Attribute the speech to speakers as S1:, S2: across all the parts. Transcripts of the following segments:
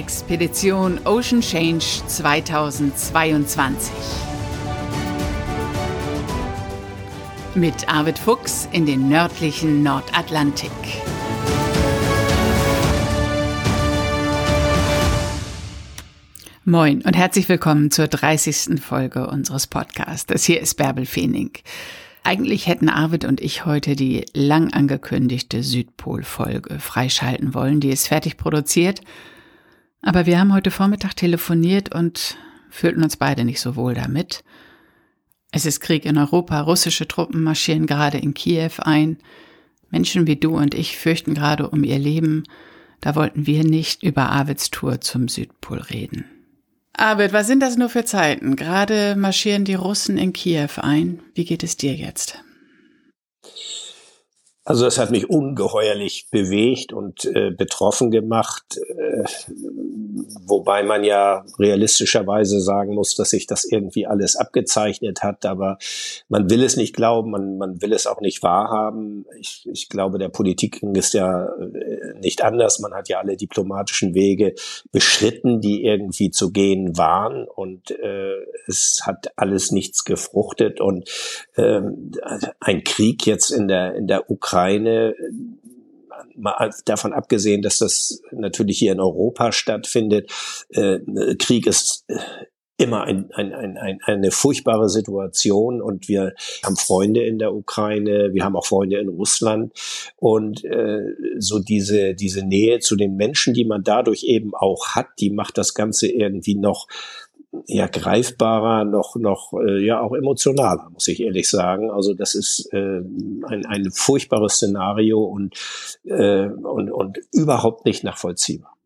S1: Expedition Ocean Change 2022. Mit Arvid Fuchs in den nördlichen Nordatlantik. Moin und herzlich willkommen zur 30. Folge unseres Podcasts. Hier ist Bärbel Feening. Eigentlich hätten Arvid und ich heute die lang angekündigte Südpol-Folge freischalten wollen. Die ist fertig produziert. Aber wir haben heute Vormittag telefoniert und fühlten uns beide nicht so wohl damit. Es ist Krieg in Europa, russische Truppen marschieren gerade in Kiew ein. Menschen wie du und ich fürchten gerade um ihr Leben. Da wollten wir nicht über Arvids Tour zum Südpol reden. Arvid, was sind das nur für Zeiten? Gerade marschieren die Russen in Kiew ein. Wie geht es dir jetzt?
S2: Also es hat mich ungeheuerlich bewegt und äh, betroffen gemacht, äh, wobei man ja realistischerweise sagen muss, dass sich das irgendwie alles abgezeichnet hat, aber man will es nicht glauben, man, man will es auch nicht wahrhaben. Ich, ich glaube, der Politik ging es ja äh, nicht anders. Man hat ja alle diplomatischen Wege beschritten, die irgendwie zu gehen waren und äh, es hat alles nichts gefruchtet und äh, ein Krieg jetzt in der in der Ukraine Ukraine, mal davon abgesehen, dass das natürlich hier in Europa stattfindet, äh, Krieg ist äh, immer ein, ein, ein, eine furchtbare Situation und wir haben Freunde in der Ukraine, wir haben auch Freunde in Russland und äh, so diese diese Nähe zu den Menschen, die man dadurch eben auch hat, die macht das Ganze irgendwie noch ja greifbarer, noch noch äh, ja auch emotionaler, muss ich ehrlich sagen. Also das ist äh, ein, ein furchtbares Szenario und äh, und und überhaupt nicht nachvollziehbar.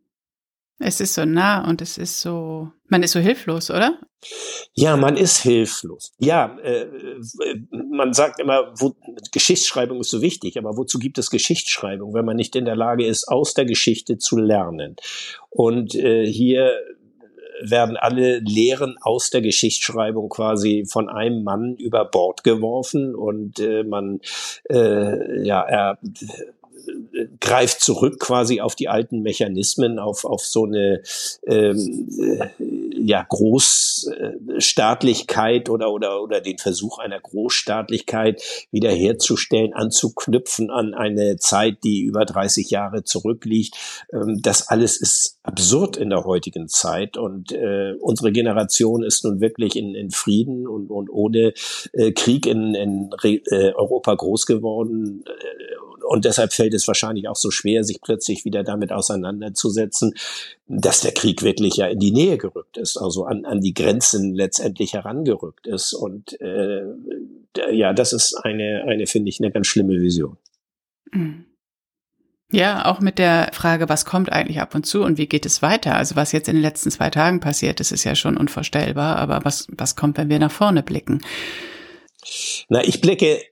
S1: Es ist so nah und es ist so, man ist so hilflos, oder?
S2: Ja, man ist hilflos. Ja, äh, man sagt immer, wo, Geschichtsschreibung ist so wichtig, aber wozu gibt es Geschichtsschreibung, wenn man nicht in der Lage ist, aus der Geschichte zu lernen? Und äh, hier werden alle Lehren aus der Geschichtsschreibung quasi von einem Mann über Bord geworfen und äh, man äh, ja er greift zurück quasi auf die alten Mechanismen, auf, auf so eine ähm, äh, ja, Großstaatlichkeit oder, oder, oder den Versuch einer Großstaatlichkeit wiederherzustellen, anzuknüpfen an eine Zeit, die über 30 Jahre zurückliegt. Ähm, das alles ist absurd in der heutigen Zeit und äh, unsere Generation ist nun wirklich in, in Frieden und, und ohne äh, Krieg in, in äh, Europa groß geworden. Und deshalb fällt es wahrscheinlich auch so schwer, sich plötzlich wieder damit auseinanderzusetzen, dass der Krieg wirklich ja in die Nähe gerückt ist, also an, an die Grenzen letztendlich herangerückt ist. Und äh, ja, das ist eine, eine finde ich, eine ganz schlimme Vision.
S1: Mhm. Ja, auch mit der Frage, was kommt eigentlich ab und zu und wie geht es weiter? Also was jetzt in den letzten zwei Tagen passiert ist, ist ja schon unvorstellbar, aber was, was kommt, wenn wir nach vorne blicken?
S2: Na, ich blicke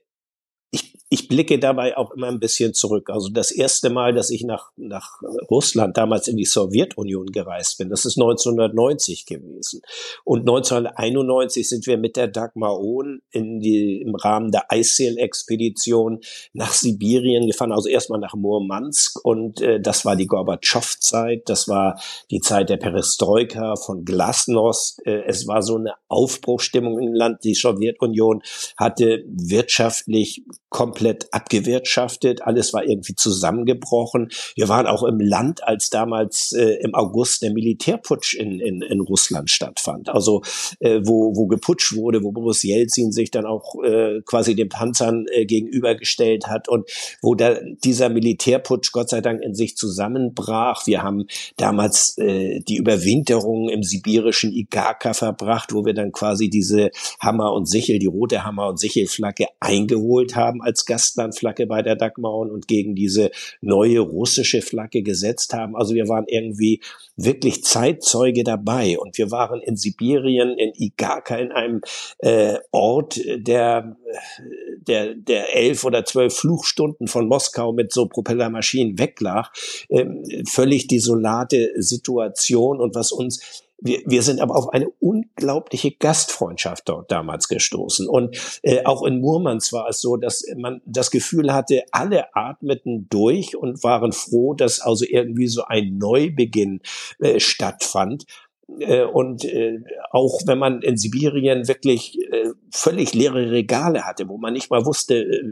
S2: ich blicke dabei auch immer ein bisschen zurück. Also das erste Mal, dass ich nach, nach Russland, damals in die Sowjetunion gereist bin, das ist 1990 gewesen. Und 1991 sind wir mit der Dagmar Ohn in die, im Rahmen der Eissail-Expedition nach Sibirien gefahren, also erstmal nach Murmansk und äh, das war die Gorbatschow-Zeit, das war die Zeit der Perestroika von Glasnost. Äh, es war so eine Aufbruchstimmung im Land. Die Sowjetunion hatte wirtschaftlich komplett abgewirtschaftet, alles war irgendwie zusammengebrochen. Wir waren auch im Land, als damals äh, im August der Militärputsch in, in, in Russland stattfand. Also äh, wo, wo geputscht wurde, wo Boris Jelzin sich dann auch äh, quasi den Panzern äh, gegenübergestellt hat und wo da dieser Militärputsch Gott sei Dank in sich zusammenbrach. Wir haben damals äh, die Überwinterung im sibirischen Igaka verbracht, wo wir dann quasi diese Hammer und Sichel, die rote Hammer und Sichelflagge eingeholt haben als Gastlandflagge bei der Dagmaron und gegen diese neue russische Flagge gesetzt haben. Also wir waren irgendwie wirklich Zeitzeuge dabei und wir waren in Sibirien, in Igaka, in einem äh, Ort, der, der, der elf oder zwölf Flugstunden von Moskau mit so Propellermaschinen weglag. Ähm, völlig desolate Situation und was uns wir, wir sind aber auf eine unglaubliche Gastfreundschaft dort damals gestoßen. Und äh, auch in Murmansk war es so, dass man das Gefühl hatte, alle atmeten durch und waren froh, dass also irgendwie so ein Neubeginn äh, stattfand. Äh, und äh, auch wenn man in Sibirien wirklich äh, völlig leere Regale hatte, wo man nicht mal wusste, äh,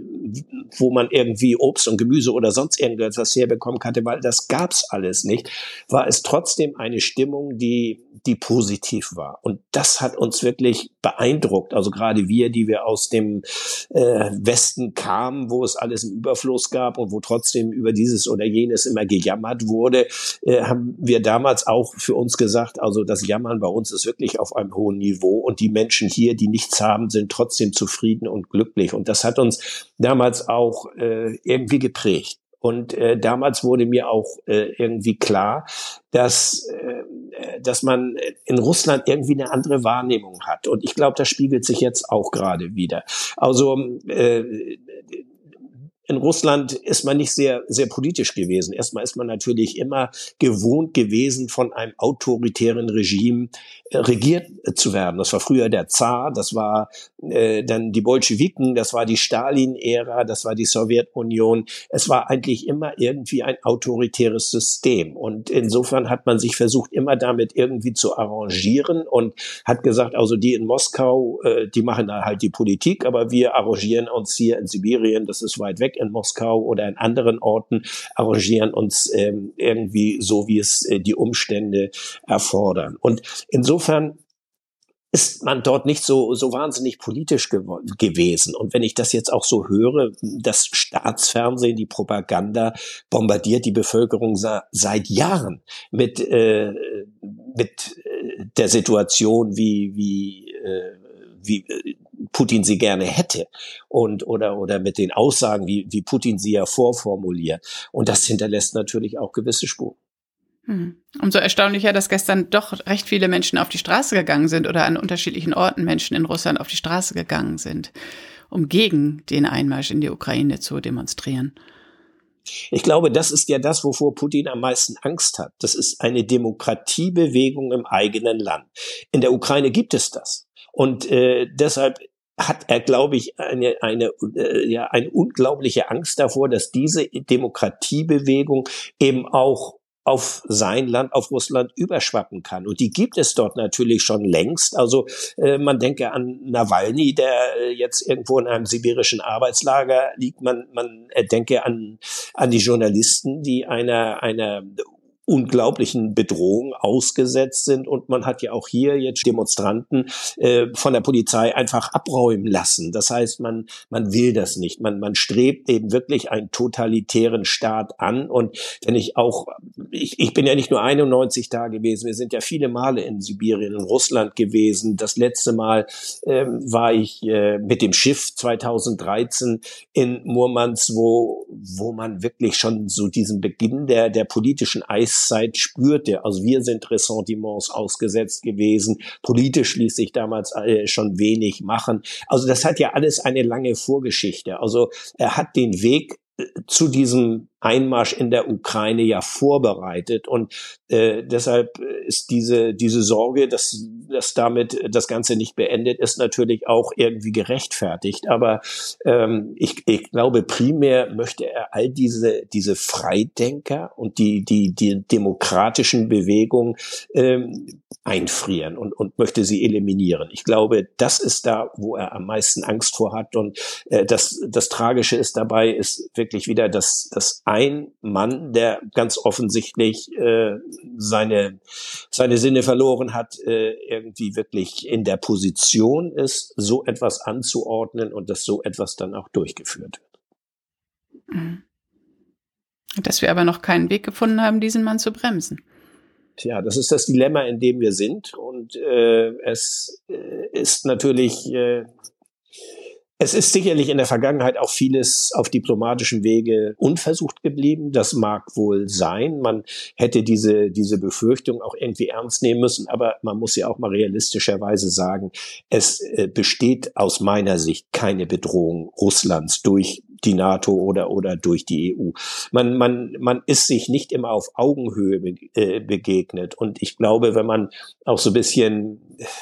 S2: wo man irgendwie Obst und Gemüse oder sonst irgendetwas herbekommen konnte, weil das gab's alles nicht, war es trotzdem eine Stimmung, die die positiv war. Und das hat uns wirklich beeindruckt. Also gerade wir, die wir aus dem äh, Westen kamen, wo es alles im Überfluss gab und wo trotzdem über dieses oder jenes immer gejammert wurde, äh, haben wir damals auch für uns gesagt, also das Jammern bei uns ist wirklich auf einem hohen Niveau und die Menschen hier, die nichts haben, sind trotzdem zufrieden und glücklich. Und das hat uns damals auch äh, irgendwie geprägt. Und äh, damals wurde mir auch äh, irgendwie klar, dass, äh, dass man in Russland irgendwie eine andere Wahrnehmung hat. Und ich glaube, das spiegelt sich jetzt auch gerade wieder. Also äh, in Russland ist man nicht sehr, sehr politisch gewesen. Erstmal ist man natürlich immer gewohnt gewesen, von einem autoritären Regime äh, regiert zu werden. Das war früher der Zar, das war äh, dann die Bolschewiken, das war die Stalin-Ära, das war die Sowjetunion. Es war eigentlich immer irgendwie ein autoritäres System. Und insofern hat man sich versucht, immer damit irgendwie zu arrangieren und hat gesagt, also die in Moskau, äh, die machen da halt die Politik, aber wir arrangieren uns hier in Sibirien, das ist weit weg in Moskau oder in anderen Orten, arrangieren uns ähm, irgendwie so, wie es äh, die Umstände erfordern. Und insofern ist man dort nicht so, so wahnsinnig politisch gew gewesen. Und wenn ich das jetzt auch so höre, das Staatsfernsehen, die Propaganda bombardiert die Bevölkerung seit Jahren mit, äh, mit äh, der Situation, wie, wie, äh, wie äh, Putin sie gerne hätte und oder oder mit den Aussagen, wie, wie Putin sie ja vorformuliert. Und das hinterlässt natürlich auch gewisse Spuren.
S1: Hm. Umso erstaunlicher, dass gestern doch recht viele Menschen auf die Straße gegangen sind oder an unterschiedlichen Orten Menschen in Russland auf die Straße gegangen sind, um gegen den Einmarsch in die Ukraine zu demonstrieren.
S2: Ich glaube, das ist ja das, wovor Putin am meisten Angst hat. Das ist eine Demokratiebewegung im eigenen Land. In der Ukraine gibt es das. Und äh, deshalb hat er, glaube ich, eine, eine, äh, ja, eine unglaubliche Angst davor, dass diese Demokratiebewegung eben auch auf sein Land, auf Russland überschwappen kann. Und die gibt es dort natürlich schon längst. Also äh, man denke an Nawalny, der äh, jetzt irgendwo in einem sibirischen Arbeitslager liegt. Man, man äh, denke an, an die Journalisten, die einer, einer unglaublichen Bedrohungen ausgesetzt sind. Und man hat ja auch hier jetzt Demonstranten äh, von der Polizei einfach abräumen lassen. Das heißt, man, man will das nicht. Man, man strebt eben wirklich einen totalitären Staat an. Und wenn ich auch, ich, ich bin ja nicht nur 91 da gewesen, wir sind ja viele Male in Sibirien, in Russland gewesen. Das letzte Mal ähm, war ich äh, mit dem Schiff 2013 in Murmansk, wo, wo man wirklich schon so diesen Beginn der, der politischen Eis Eiszeit spürte. Also wir sind Ressentiments ausgesetzt gewesen. Politisch ließ sich damals äh, schon wenig machen. Also das hat ja alles eine lange Vorgeschichte. Also er hat den Weg äh, zu diesem Einmarsch in der Ukraine ja vorbereitet und äh, deshalb ist diese diese Sorge, dass dass damit das Ganze nicht beendet ist, natürlich auch irgendwie gerechtfertigt. Aber ähm, ich, ich glaube primär möchte er all diese diese Freidenker und die die die demokratischen Bewegungen ähm, einfrieren und und möchte sie eliminieren. Ich glaube, das ist da, wo er am meisten Angst vor hat und äh, das das Tragische ist dabei ist wirklich wieder das das ein Mann, der ganz offensichtlich äh, seine, seine Sinne verloren hat, äh, irgendwie wirklich in der Position ist, so etwas anzuordnen und dass so etwas dann auch durchgeführt wird.
S1: Mhm. Dass wir aber noch keinen Weg gefunden haben, diesen Mann zu bremsen.
S2: Tja, das ist das Dilemma, in dem wir sind. Und äh, es äh, ist natürlich äh, es ist sicherlich in der Vergangenheit auch vieles auf diplomatischem Wege unversucht geblieben. Das mag wohl sein. Man hätte diese, diese Befürchtung auch irgendwie ernst nehmen müssen. Aber man muss ja auch mal realistischerweise sagen, es äh, besteht aus meiner Sicht keine Bedrohung Russlands durch die NATO oder, oder durch die EU. Man, man, man ist sich nicht immer auf Augenhöhe äh, begegnet. Und ich glaube, wenn man auch so ein bisschen,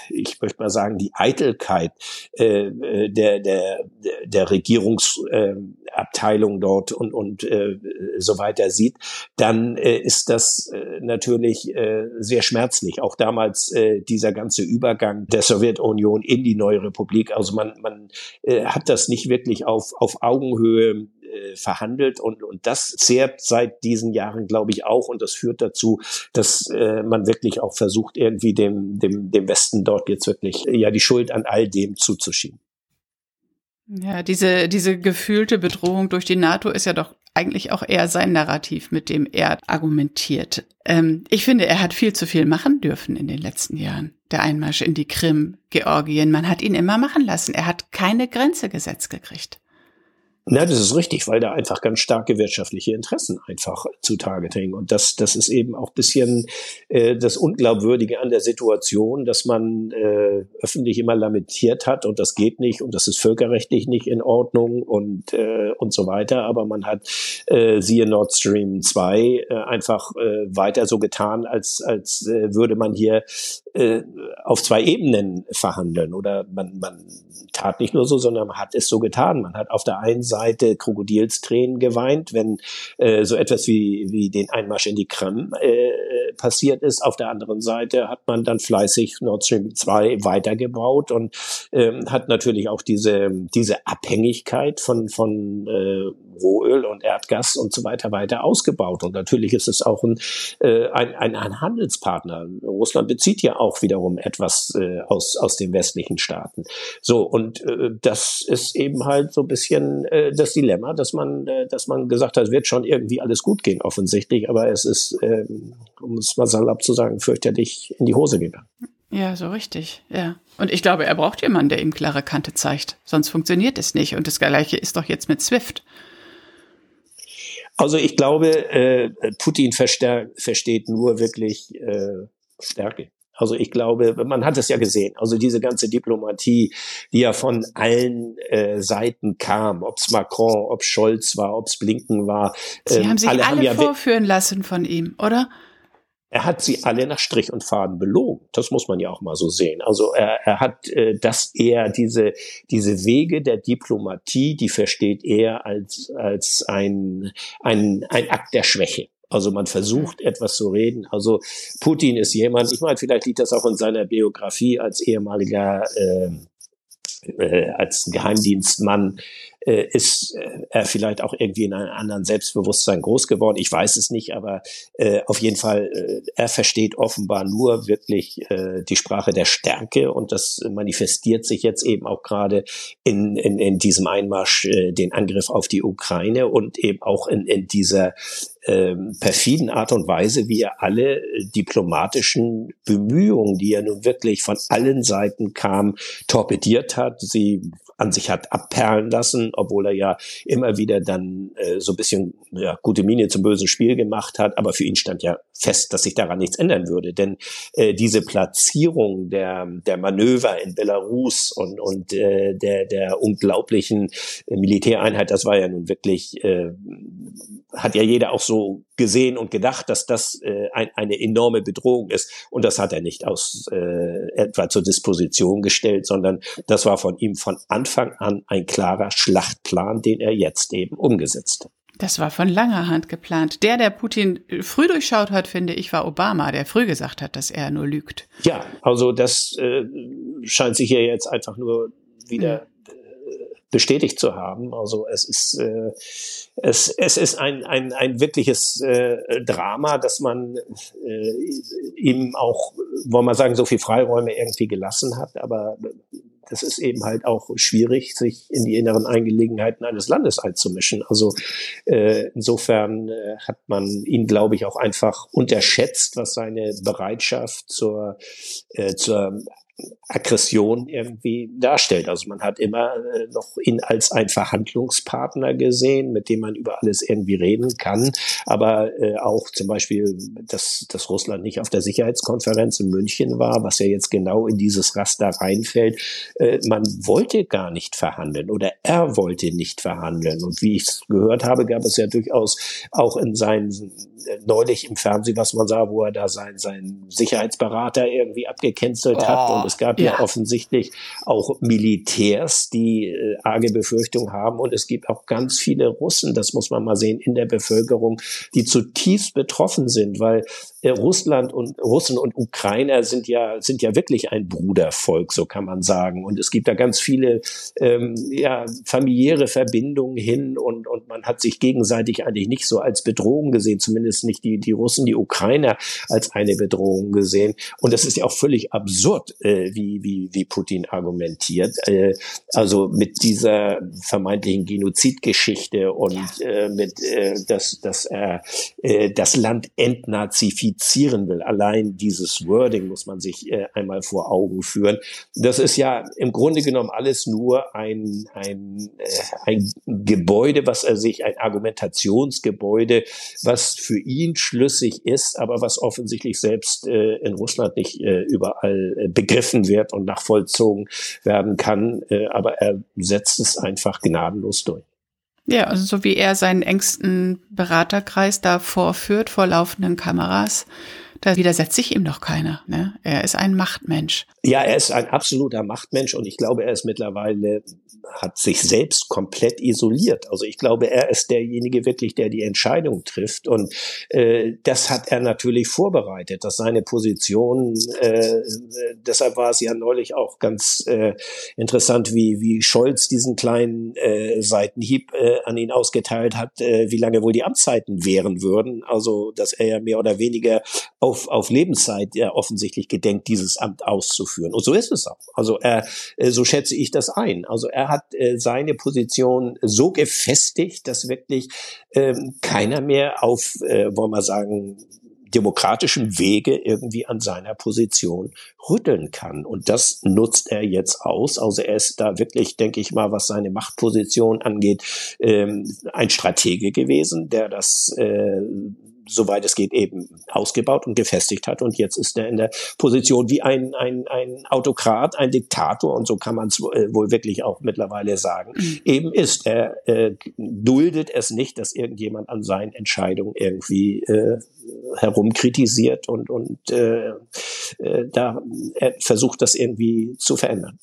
S2: ich möchte mal sagen, die Eitelkeit äh, äh der, der, der Regierungsabteilung äh, dort und, und äh, so weiter sieht, dann äh, ist das äh, natürlich äh, sehr schmerzlich. Auch damals äh, dieser ganze Übergang der Sowjetunion in die neue Republik. Also man, man äh, hat das nicht wirklich auf, auf Augenhöhe äh, verhandelt und, und das zehrt seit diesen Jahren, glaube ich, auch und das führt dazu, dass äh, man wirklich auch versucht, irgendwie dem, dem, dem Westen dort jetzt wirklich ja die Schuld an all dem zuzuschieben.
S1: Ja, diese, diese gefühlte Bedrohung durch die NATO ist ja doch eigentlich auch eher sein Narrativ, mit dem er argumentiert. Ähm, ich finde, er hat viel zu viel machen dürfen in den letzten Jahren. Der Einmarsch in die Krim, Georgien, man hat ihn immer machen lassen. Er hat keine Grenze gesetzt gekriegt.
S2: Na, das ist richtig, weil da einfach ganz starke wirtschaftliche Interessen einfach zutage treten. Und das, das ist eben auch bisschen äh, das Unglaubwürdige an der Situation, dass man äh, öffentlich immer lamentiert hat und das geht nicht und das ist völkerrechtlich nicht in Ordnung und, äh, und so weiter. Aber man hat, äh, siehe Nord Stream 2, äh, einfach äh, weiter so getan, als, als äh, würde man hier äh, auf zwei Ebenen verhandeln. Oder man, man tat nicht nur so, sondern man hat es so getan. Man hat auf der einen Seite Krokodilstränen geweint, wenn äh, so etwas wie, wie den Einmarsch in die Krim äh, passiert ist. Auf der anderen Seite hat man dann fleißig Nord Stream 2 weitergebaut und ähm, hat natürlich auch diese, diese Abhängigkeit von, von äh, Rohöl und Erdgas und so weiter weiter ausgebaut. Und natürlich ist es auch ein, äh, ein, ein, ein Handelspartner. Russland bezieht ja auch wiederum etwas äh, aus, aus den westlichen Staaten. So, und äh, das ist eben halt so ein bisschen äh, das Dilemma, dass man, äh, dass man gesagt hat, wird schon irgendwie alles gut gehen, offensichtlich, aber es ist, äh, um es mal salopp zu sagen, fürchterlich in die Hose gegangen.
S1: Ja, so richtig, ja. Und ich glaube, er braucht jemanden, der ihm klare Kante zeigt. Sonst funktioniert es nicht. Und das Gleiche ist doch jetzt mit Swift.
S2: Also ich glaube, äh, Putin versteht nur wirklich äh, Stärke. Also ich glaube, man hat es ja gesehen. Also diese ganze Diplomatie, die ja von allen äh, Seiten kam, ob es Macron, ob Scholz war, ob es Blinken war.
S1: Sie ähm, haben sich alle, alle haben ja vorführen lassen von ihm, oder?
S2: Er hat sie alle nach Strich und Faden belogen. Das muss man ja auch mal so sehen. Also er, er hat, äh, dass er diese, diese Wege der Diplomatie, die versteht er als, als ein, ein, ein Akt der Schwäche. Also man versucht etwas zu reden. Also Putin ist jemand, ich meine, vielleicht liegt das auch in seiner Biografie als ehemaliger, äh, äh, als Geheimdienstmann, äh, ist äh, er vielleicht auch irgendwie in einem anderen Selbstbewusstsein groß geworden. Ich weiß es nicht, aber äh, auf jeden Fall, äh, er versteht offenbar nur wirklich äh, die Sprache der Stärke und das manifestiert sich jetzt eben auch gerade in, in, in diesem Einmarsch, äh, den Angriff auf die Ukraine und eben auch in, in dieser ähm, perfiden Art und Weise, wie er alle diplomatischen Bemühungen, die er nun wirklich von allen Seiten kam, torpediert hat, sie an sich hat abperlen lassen, obwohl er ja immer wieder dann äh, so ein bisschen ja, gute Miene zum bösen Spiel gemacht hat. Aber für ihn stand ja fest, dass sich daran nichts ändern würde. Denn äh, diese Platzierung der, der Manöver in Belarus und, und äh, der, der unglaublichen Militäreinheit, das war ja nun wirklich, äh, hat ja jeder auch so gesehen und gedacht, dass das äh, ein, eine enorme Bedrohung ist. Und das hat er nicht aus äh, etwa zur Disposition gestellt, sondern das war von ihm von Anfang an ein klarer Schlachtplan, den er jetzt eben umgesetzt hat.
S1: Das war von langer Hand geplant. Der, der Putin früh durchschaut hat, finde ich, war Obama, der früh gesagt hat, dass er nur lügt.
S2: Ja, also das äh, scheint sich hier jetzt einfach nur wieder äh, bestätigt zu haben. Also es ist äh, es, es ist ein, ein, ein wirkliches äh, Drama, dass man äh, ihm auch, wollen wir sagen, so viel Freiräume irgendwie gelassen hat, aber das ist eben halt auch schwierig, sich in die inneren Angelegenheiten eines Landes einzumischen. Also äh, insofern äh, hat man ihn, glaube ich, auch einfach unterschätzt, was seine Bereitschaft zur, äh, zur Aggression irgendwie darstellt. Also man hat immer äh, noch ihn als ein Verhandlungspartner gesehen, mit dem man über alles irgendwie reden kann. Aber äh, auch zum Beispiel, dass, dass Russland nicht auf der Sicherheitskonferenz in München war, was ja jetzt genau in dieses Raster reinfällt. Äh, man wollte gar nicht verhandeln oder er wollte nicht verhandeln. Und wie ich es gehört habe, gab es ja durchaus auch in seinen äh, neulich im Fernsehen, was man sah, wo er da sein, sein Sicherheitsberater irgendwie abgecancelt oh, hat. Es gab ja. ja. offensichtlich auch Militärs, die äh, arge Befürchtungen haben. Und es gibt auch ganz viele Russen, das muss man mal sehen, in der Bevölkerung, die zutiefst betroffen sind, weil äh, Russland und Russen und Ukrainer sind ja sind ja wirklich ein Brudervolk, so kann man sagen. Und es gibt da ganz viele ähm, ja, familiäre Verbindungen hin und und man hat sich gegenseitig eigentlich nicht so als Bedrohung gesehen, zumindest nicht die die Russen, die Ukrainer als eine Bedrohung gesehen. Und das ist ja auch völlig absurd, äh, wie wie wie Putin argumentiert. Äh, also mit dieser vermeintlichen Genozidgeschichte und äh, mit äh, dass dass er äh, das Land entnazifiziert qualifizieren will. Allein dieses Wording muss man sich äh, einmal vor Augen führen. Das ist ja im Grunde genommen alles nur ein, ein, äh, ein Gebäude, was er sich, ein Argumentationsgebäude, was für ihn schlüssig ist, aber was offensichtlich selbst äh, in Russland nicht äh, überall äh, begriffen wird und nachvollzogen werden kann. Äh, aber er setzt es einfach gnadenlos durch.
S1: Ja, also so wie er seinen engsten Beraterkreis da vorführt vor laufenden Kameras, da widersetzt sich ihm doch keiner. Ne? Er ist ein Machtmensch.
S2: Ja, er ist ein absoluter Machtmensch und ich glaube, er ist mittlerweile, hat sich selbst komplett isoliert. Also ich glaube, er ist derjenige wirklich, der die Entscheidung trifft und äh, das hat er natürlich vorbereitet, dass seine Position, äh, deshalb war es ja neulich auch ganz äh, interessant, wie, wie Scholz diesen kleinen äh, Seitenhieb äh, an ihn ausgeteilt hat, äh, wie lange wohl die Amtszeiten wären würden. Also, dass er ja mehr oder weniger auf, auf Lebenszeit ja offensichtlich gedenkt, dieses Amt auszuführen. Und so ist es auch. Also er, äh, so schätze ich das ein. Also er hat äh, seine Position so gefestigt, dass wirklich ähm, keiner mehr auf, äh, wollen wir sagen, demokratischen Wege irgendwie an seiner Position rütteln kann. Und das nutzt er jetzt aus. Also er ist da wirklich, denke ich mal, was seine Machtposition angeht, ähm, ein Stratege gewesen, der das äh, soweit es geht, eben ausgebaut und gefestigt hat. Und jetzt ist er in der Position wie ein, ein, ein Autokrat, ein Diktator, und so kann man es äh, wohl wirklich auch mittlerweile sagen, mhm. eben ist. Er äh, duldet es nicht, dass irgendjemand an seinen Entscheidungen irgendwie äh, herumkritisiert und, und äh, äh, da er versucht, das irgendwie zu verändern.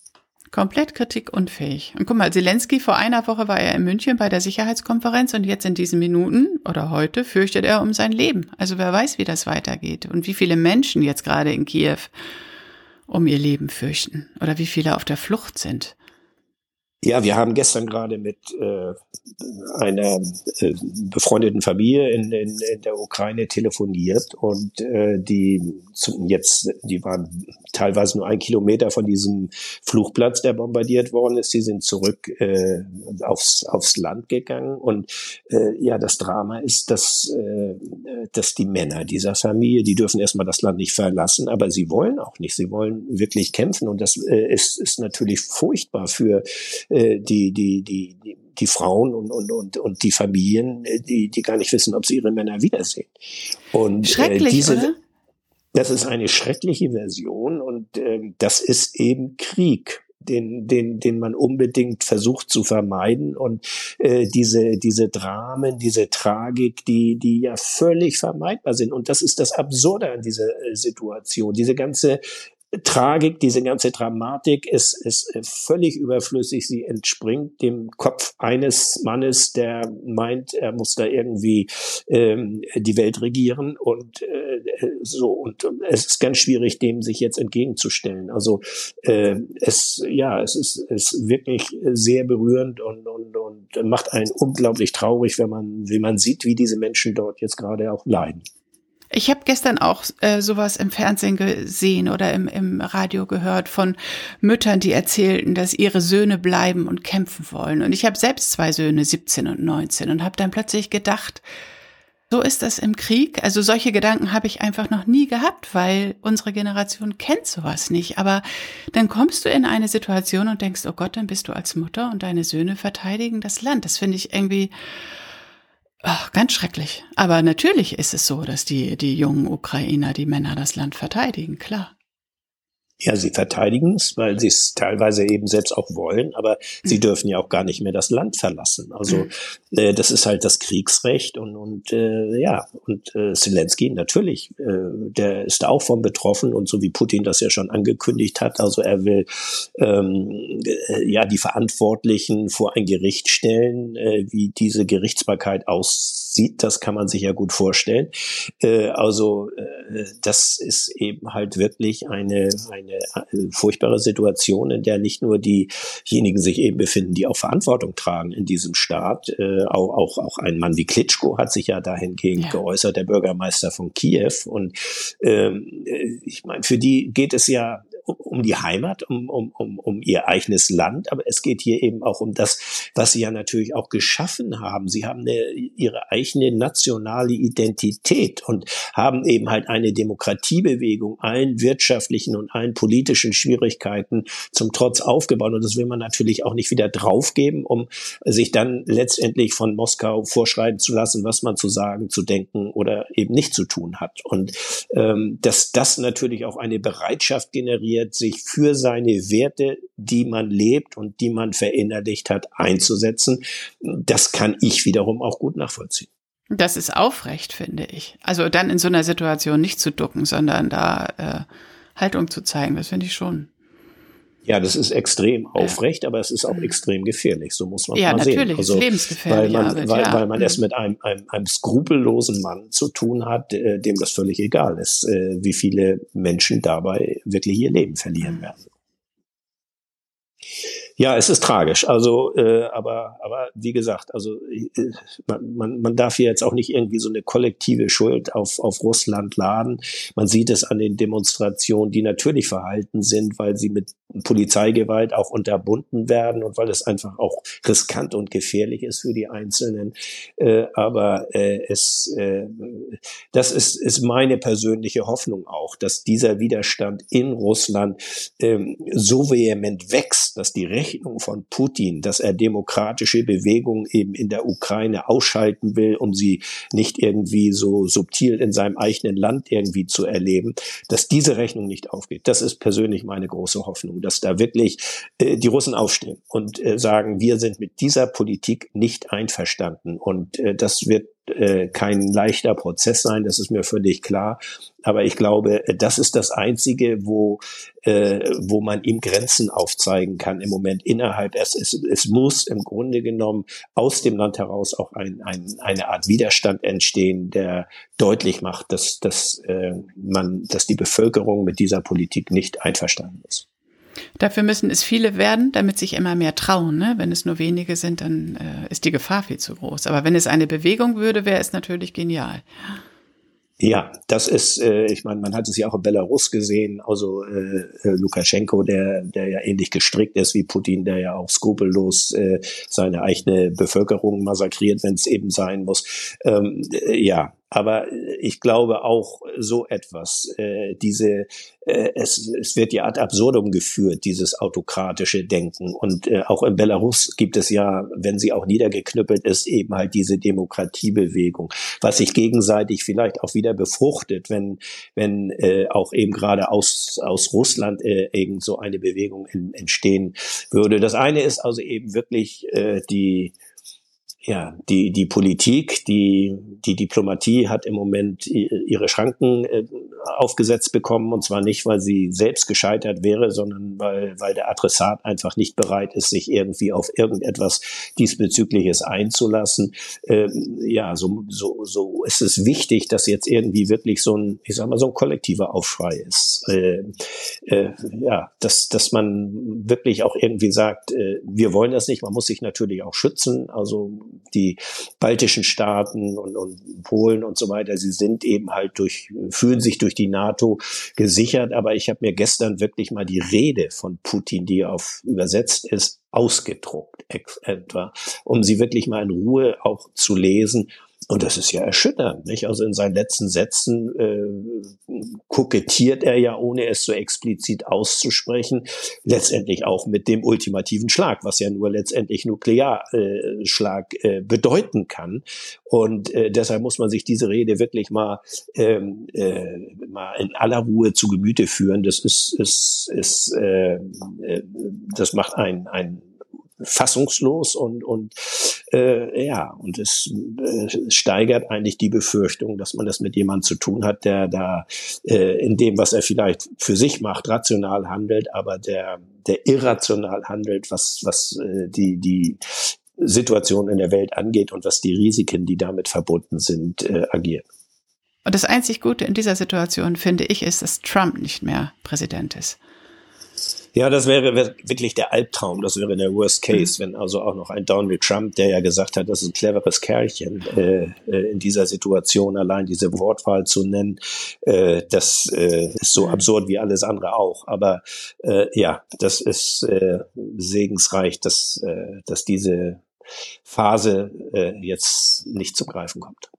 S1: Komplett kritikunfähig. Und guck mal, Zelensky vor einer Woche war er in München bei der Sicherheitskonferenz und jetzt in diesen Minuten oder heute fürchtet er um sein Leben. Also wer weiß, wie das weitergeht und wie viele Menschen jetzt gerade in Kiew um ihr Leben fürchten oder wie viele auf der Flucht sind.
S2: Ja, wir haben gestern gerade mit äh, einer äh, befreundeten Familie in, in, in der Ukraine telefoniert und äh, die zum, jetzt, die waren teilweise nur ein Kilometer von diesem Flugplatz, der bombardiert worden ist. Die sind zurück äh, aufs, aufs Land gegangen und äh, ja, das Drama ist, dass, äh, dass die Männer dieser Familie, die dürfen erstmal das Land nicht verlassen, aber sie wollen auch nicht. Sie wollen wirklich kämpfen und das äh, ist, ist natürlich furchtbar für äh, die, die, die, die die Frauen und, und, und, und die Familien, äh, die, die gar nicht wissen, ob sie ihre Männer wiedersehen.
S1: Und Schrecklich, äh, diese, oder?
S2: Das ist eine schreckliche Version und äh, das ist eben Krieg den, den, den man unbedingt versucht zu vermeiden. Und äh, diese, diese Dramen, diese Tragik, die, die ja völlig vermeidbar sind. Und das ist das Absurde an dieser äh, Situation. Diese ganze Tragik, diese ganze Dramatik ist, ist völlig überflüssig. Sie entspringt dem Kopf eines Mannes, der meint, er muss da irgendwie ähm, die Welt regieren und äh, so. Und es ist ganz schwierig, dem sich jetzt entgegenzustellen. Also äh, es, ja, es ist, ist wirklich sehr berührend und, und, und macht einen unglaublich traurig, wenn man, wenn man sieht, wie diese Menschen dort jetzt gerade auch leiden.
S1: Ich habe gestern auch äh, sowas im Fernsehen gesehen oder im, im Radio gehört von Müttern, die erzählten, dass ihre Söhne bleiben und kämpfen wollen. Und ich habe selbst zwei Söhne, 17 und 19, und habe dann plötzlich gedacht, So ist das im Krieg. Also solche Gedanken habe ich einfach noch nie gehabt, weil unsere Generation kennt sowas nicht. Aber dann kommst du in eine Situation und denkst, oh Gott, dann bist du als Mutter und deine Söhne verteidigen das Land. Das finde ich irgendwie oh, ganz schrecklich. Aber natürlich ist es so, dass die, die jungen Ukrainer, die Männer das Land verteidigen, klar.
S2: Ja, sie verteidigen es, weil sie es teilweise eben selbst auch wollen, aber mhm. sie dürfen ja auch gar nicht mehr das Land verlassen. Also mhm. äh, das ist halt das Kriegsrecht und und äh, ja und äh, Zelensky natürlich, äh, der ist da auch von betroffen und so wie Putin das ja schon angekündigt hat, also er will ähm, äh, ja die Verantwortlichen vor ein Gericht stellen, äh, wie diese Gerichtsbarkeit aussieht, das kann man sich ja gut vorstellen. Äh, also äh, das ist eben halt wirklich eine, eine äh, furchtbare Situation, in der nicht nur diejenigen sich eben befinden, die auch Verantwortung tragen in diesem Staat. Äh, auch, auch, auch ein Mann wie Klitschko hat sich ja dahingehend ja. geäußert, der Bürgermeister von Kiew. Und ähm, äh, ich meine, für die geht es ja um die Heimat, um, um, um, um ihr eigenes Land, aber es geht hier eben auch um das, was sie ja natürlich auch geschaffen haben. Sie haben eine, ihre eigene nationale Identität und haben eben halt eine Demokratiebewegung allen wirtschaftlichen und allen politischen Schwierigkeiten zum Trotz aufgebaut. Und das will man natürlich auch nicht wieder draufgeben, um sich dann letztendlich von Moskau vorschreiben zu lassen, was man zu sagen, zu denken oder eben nicht zu tun hat. Und ähm, dass das natürlich auch eine Bereitschaft generiert, motiviert, sich für seine Werte, die man lebt und die man verinnerlicht hat, einzusetzen. Das kann ich wiederum auch gut nachvollziehen.
S1: Das ist aufrecht, finde ich. Also dann in so einer Situation nicht zu ducken, sondern da äh, Haltung zu zeigen, das finde ich schon.
S2: Ja, das ist extrem aufrecht, aber es ist auch extrem gefährlich, so muss man
S1: ja,
S2: mal
S1: sehen.
S2: Also. Weil man,
S1: Arbeit,
S2: weil,
S1: ja.
S2: weil man es
S1: mhm.
S2: mit einem, einem, einem skrupellosen Mann zu tun hat, äh, dem das völlig egal ist, äh, wie viele Menschen dabei wirklich ihr Leben verlieren werden. Ja, es ist tragisch. Also, äh, aber, aber wie gesagt, also äh, man, man, man darf hier jetzt auch nicht irgendwie so eine kollektive Schuld auf, auf Russland laden. Man sieht es an den Demonstrationen, die natürlich verhalten sind, weil sie mit Polizeigewalt auch unterbunden werden und weil es einfach auch riskant und gefährlich ist für die Einzelnen. Äh, aber äh, es, äh, das ist, ist meine persönliche Hoffnung auch, dass dieser Widerstand in Russland ähm, so vehement wächst, dass die Rechnung von Putin, dass er demokratische Bewegungen eben in der Ukraine ausschalten will, um sie nicht irgendwie so subtil in seinem eigenen Land irgendwie zu erleben, dass diese Rechnung nicht aufgeht. Das ist persönlich meine große Hoffnung, dass da wirklich äh, die Russen aufstehen und äh, sagen, wir sind mit dieser Politik nicht einverstanden. Und äh, das wird äh, kein leichter Prozess sein, das ist mir völlig klar. Aber ich glaube, das ist das Einzige, wo, äh, wo man ihm Grenzen aufzeigen kann im Moment innerhalb. Es, es, es muss im Grunde genommen aus dem Land heraus auch ein, ein, eine Art Widerstand entstehen, der deutlich macht, dass, dass, äh, man, dass die Bevölkerung mit dieser Politik nicht einverstanden ist.
S1: Dafür müssen es viele werden, damit sich immer mehr trauen. Ne? Wenn es nur wenige sind, dann äh, ist die Gefahr viel zu groß. Aber wenn es eine Bewegung würde, wäre es natürlich genial.
S2: Ja, das ist, äh, ich meine, man hat es ja auch in Belarus gesehen, also äh, äh, Lukaschenko, der, der ja ähnlich gestrickt ist wie Putin, der ja auch skrupellos äh, seine eigene Bevölkerung massakriert, wenn es eben sein muss. Ähm, äh, ja, aber ich glaube auch so etwas, äh, diese, äh, es, es wird ja ad absurdum geführt, dieses autokratische Denken. Und äh, auch in Belarus gibt es ja, wenn sie auch niedergeknüppelt ist, eben halt diese Demokratiebewegung, was sich gegenseitig vielleicht auch wieder befruchtet, wenn, wenn äh, auch eben gerade aus, aus Russland äh, irgend so eine Bewegung in, entstehen würde. Das eine ist also eben wirklich äh, die ja, die, die Politik, die, die Diplomatie hat im Moment ihre Schranken äh, aufgesetzt bekommen und zwar nicht, weil sie selbst gescheitert wäre, sondern weil, weil der Adressat einfach nicht bereit ist, sich irgendwie auf irgendetwas diesbezügliches einzulassen. Ähm, ja, so, so, so ist es wichtig, dass jetzt irgendwie wirklich so ein, ich sag mal, so ein kollektiver Aufschrei ist. Äh, äh, ja, dass, dass man wirklich auch irgendwie sagt, äh, wir wollen das nicht, man muss sich natürlich auch schützen, also die baltischen Staaten und, und Polen und so weiter, sie sind eben halt durch, fühlen sich durch die NATO gesichert. Aber ich habe mir gestern wirklich mal die Rede von Putin, die auf übersetzt ist, ausgedruckt etwa, um sie wirklich mal in Ruhe auch zu lesen und das ist ja erschütternd, nicht? Also in seinen letzten Sätzen äh, kokettiert er ja, ohne es so explizit auszusprechen, letztendlich auch mit dem ultimativen Schlag, was ja nur letztendlich Nuklearschlag äh, bedeuten kann. Und äh, deshalb muss man sich diese Rede wirklich mal, ähm, äh, mal in aller Ruhe zu Gemüte führen. Das ist, ist, ist äh, äh, das macht ein, ein fassungslos und und äh, ja und es äh, steigert eigentlich die Befürchtung, dass man das mit jemandem zu tun hat, der da äh, in dem, was er vielleicht für sich macht, rational handelt, aber der der irrational handelt, was was äh, die die Situation in der Welt angeht und was die Risiken, die damit verbunden sind, äh, agiert.
S1: Und das einzig Gute in dieser Situation, finde ich, ist, dass Trump nicht mehr Präsident ist.
S2: Ja, das wäre wirklich der Albtraum, das wäre der Worst Case, wenn also auch noch ein Donald Trump, der ja gesagt hat, das ist ein cleveres Kerlchen, äh, äh, in dieser Situation allein diese Wortwahl zu nennen, äh, das äh, ist so absurd wie alles andere auch. Aber äh, ja, das ist äh, segensreich, dass, dass diese Phase jetzt nicht zum Greifen kommt.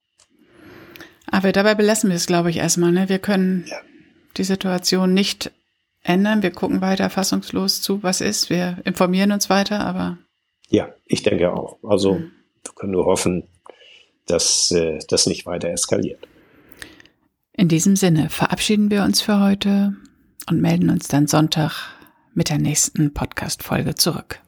S1: Aber dabei belassen wir es, glaube ich, erstmal. Ne? Wir können ja. die Situation nicht ändern. Wir gucken weiter fassungslos zu, was ist. Wir informieren uns weiter, aber.
S2: Ja, ich denke auch. Also mhm. wir können nur hoffen, dass äh, das nicht weiter eskaliert.
S1: In diesem Sinne verabschieden wir uns für heute und melden uns dann Sonntag mit der nächsten Podcast-Folge zurück.